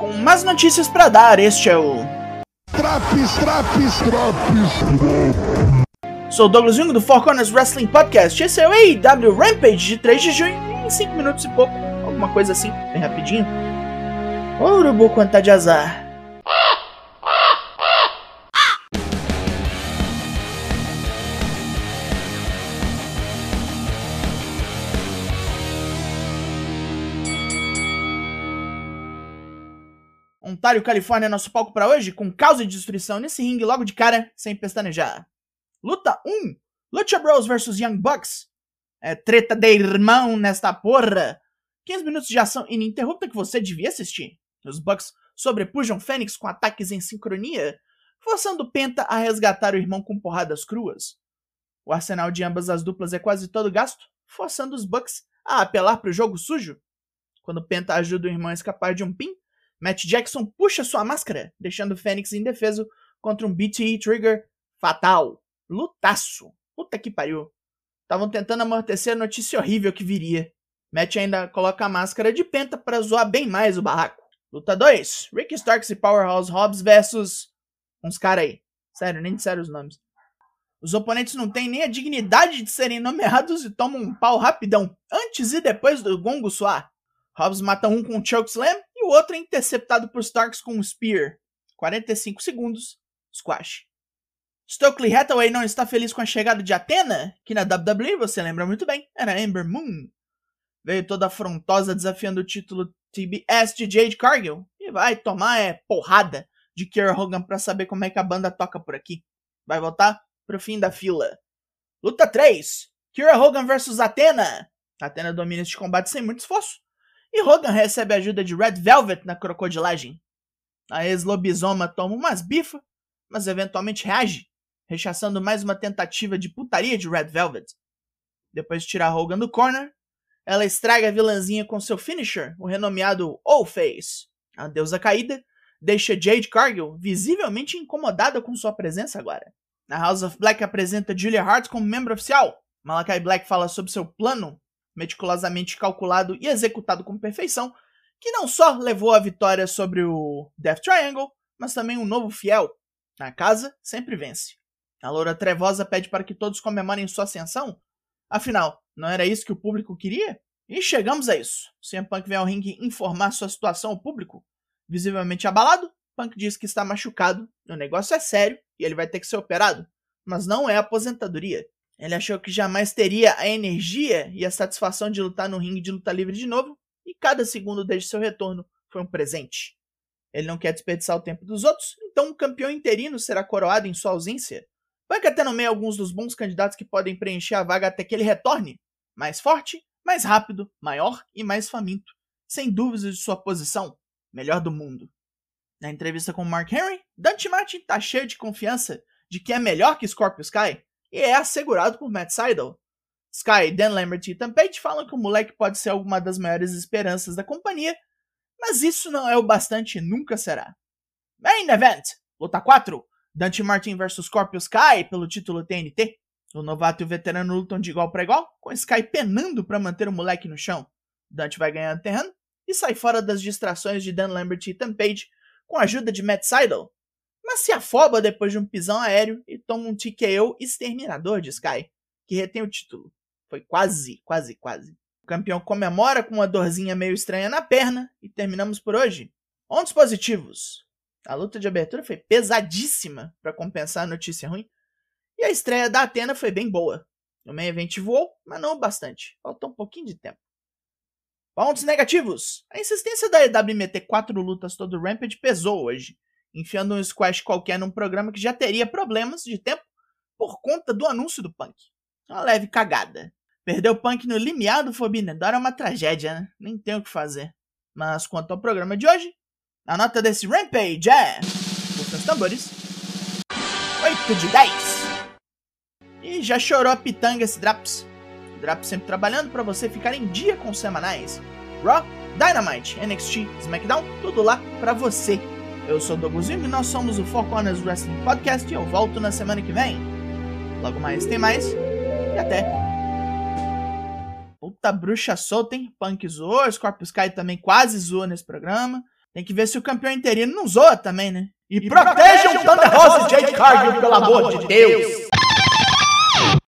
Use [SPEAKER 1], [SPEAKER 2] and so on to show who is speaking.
[SPEAKER 1] com mais notícias para dar. Este é o.
[SPEAKER 2] Traps, traps, traps.
[SPEAKER 1] Sou o Douglas Jung do Four Corners Wrestling Podcast. Esse é o AEW Rampage de 3 de junho, em 5 minutos e pouco. Alguma coisa assim, bem rapidinho. Urubu quanto tá de azar. Ontário, Califórnia, é nosso palco para hoje, com causa de destruição nesse ringue logo de cara, sem pestanejar. Luta 1: Lucha Bros vs Young Bucks. É treta de irmão nesta porra. 15 minutos de ação ininterrupta que você devia assistir. Os Bucks sobrepujam Fênix com ataques em sincronia, forçando Penta a resgatar o irmão com porradas cruas. O arsenal de ambas as duplas é quase todo gasto, forçando os Bucks a apelar para o jogo sujo. Quando Penta ajuda o irmão a escapar de um pin, Matt Jackson puxa sua máscara, deixando Fênix indefeso contra um BTE Trigger fatal. Lutaço. Puta que pariu. Estavam tentando amortecer a notícia horrível que viria. Matt ainda coloca a máscara de penta para zoar bem mais o barraco. Luta 2. Ricky Starks e Powerhouse Hobbs versus uns caras aí. Sério, nem disseram os nomes. Os oponentes não têm nem a dignidade de serem nomeados e tomam um pau rapidão, antes e depois do gongo soar. Hobbs mata um com um chokeslam outro é interceptado por Starks com um spear. 45 segundos, squash. Stokely Hathaway não está feliz com a chegada de Athena, que na WWE, você lembra muito bem, era Ember Moon. Veio toda afrontosa desafiando o título TBS de Jade Cargill e vai tomar é, porrada de Kier Hogan para saber como é que a banda toca por aqui. Vai voltar pro fim da fila. Luta 3. Kier Hogan versus Athena. Athena domina este combate sem muito esforço. E Hogan recebe a ajuda de Red Velvet na crocodilagem. A ex-lobisoma toma umas bifas, mas eventualmente reage, rechaçando mais uma tentativa de putaria de Red Velvet. Depois de tirar Hogan do corner, ela estraga a vilãzinha com seu finisher, o renomeado O-Face. A deusa caída deixa Jade Cargill visivelmente incomodada com sua presença agora. A House of Black apresenta Julia Hart como membro oficial. Malakai Black fala sobre seu plano meticulosamente calculado e executado com perfeição, que não só levou a vitória sobre o Death Triangle, mas também um novo fiel. Na casa, sempre vence. A loura trevosa pede para que todos comemorem sua ascensão. Afinal, não era isso que o público queria? E chegamos a isso. CM Punk vem ao ringue informar sua situação ao público. Visivelmente abalado, Punk diz que está machucado, o negócio é sério e ele vai ter que ser operado. Mas não é aposentadoria. Ele achou que jamais teria a energia e a satisfação de lutar no ringue de luta livre de novo, e cada segundo desde seu retorno foi um presente. Ele não quer desperdiçar o tempo dos outros, então um campeão interino será coroado em sua ausência. Vai que até nomeia alguns dos bons candidatos que podem preencher a vaga até que ele retorne. Mais forte, mais rápido, maior e mais faminto. Sem dúvidas de sua posição, melhor do mundo. Na entrevista com Mark Henry, Dante Martin tá cheio de confiança de que é melhor que Scorpio Sky e é assegurado por Matt Seidel. Sky, Dan Lambert e Ethan Page falam que o moleque pode ser alguma das maiores esperanças da companhia, mas isso não é o bastante e nunca será. Main Event, luta 4, Dante Martin vs Scorpio Sky pelo título TNT. O novato e o veterano lutam de igual para igual, com Sky penando para manter o moleque no chão. Dante vai ganhando terreno e sai fora das distrações de Dan Lambert e Ethan Page com a ajuda de Matt Seidel, mas se afoba depois de um pisão aéreo e toma um TKO exterminador de Sky, que retém o título. Foi quase, quase, quase. O campeão comemora com uma dorzinha meio estranha na perna e terminamos por hoje. Pontos positivos. A luta de abertura foi pesadíssima para compensar a notícia ruim. E a estreia da Atena foi bem boa. O main event voou, mas não bastante. Faltou um pouquinho de tempo. Pontos negativos. A insistência da EW meter quatro lutas todo Rampage pesou hoje enfiando um squash qualquer num programa que já teria problemas de tempo por conta do anúncio do Punk. Uma leve cagada. Perder o Punk no limiar do Forbidden Door é uma tragédia, né? Nem tem o que fazer. Mas quanto ao programa de hoje, a nota desse Rampage é... os tambores. 8 de 10. E já chorou a pitanga esse Draps. Draps sempre trabalhando para você ficar em dia com os semanais. Raw, Dynamite, NXT, SmackDown, tudo lá para você. Eu sou o Douglas e nós somos o Four Corners Wrestling Podcast e eu volto na semana que vem. Logo mais tem mais e até. Puta bruxa solta, hein? Punk zoou, Scorpio Sky também quase zoou nesse programa. Tem que ver se o campeão interino não zoa também, né? E, protejam Thunder Rose e Jade Cargill, pelo amor de Deus!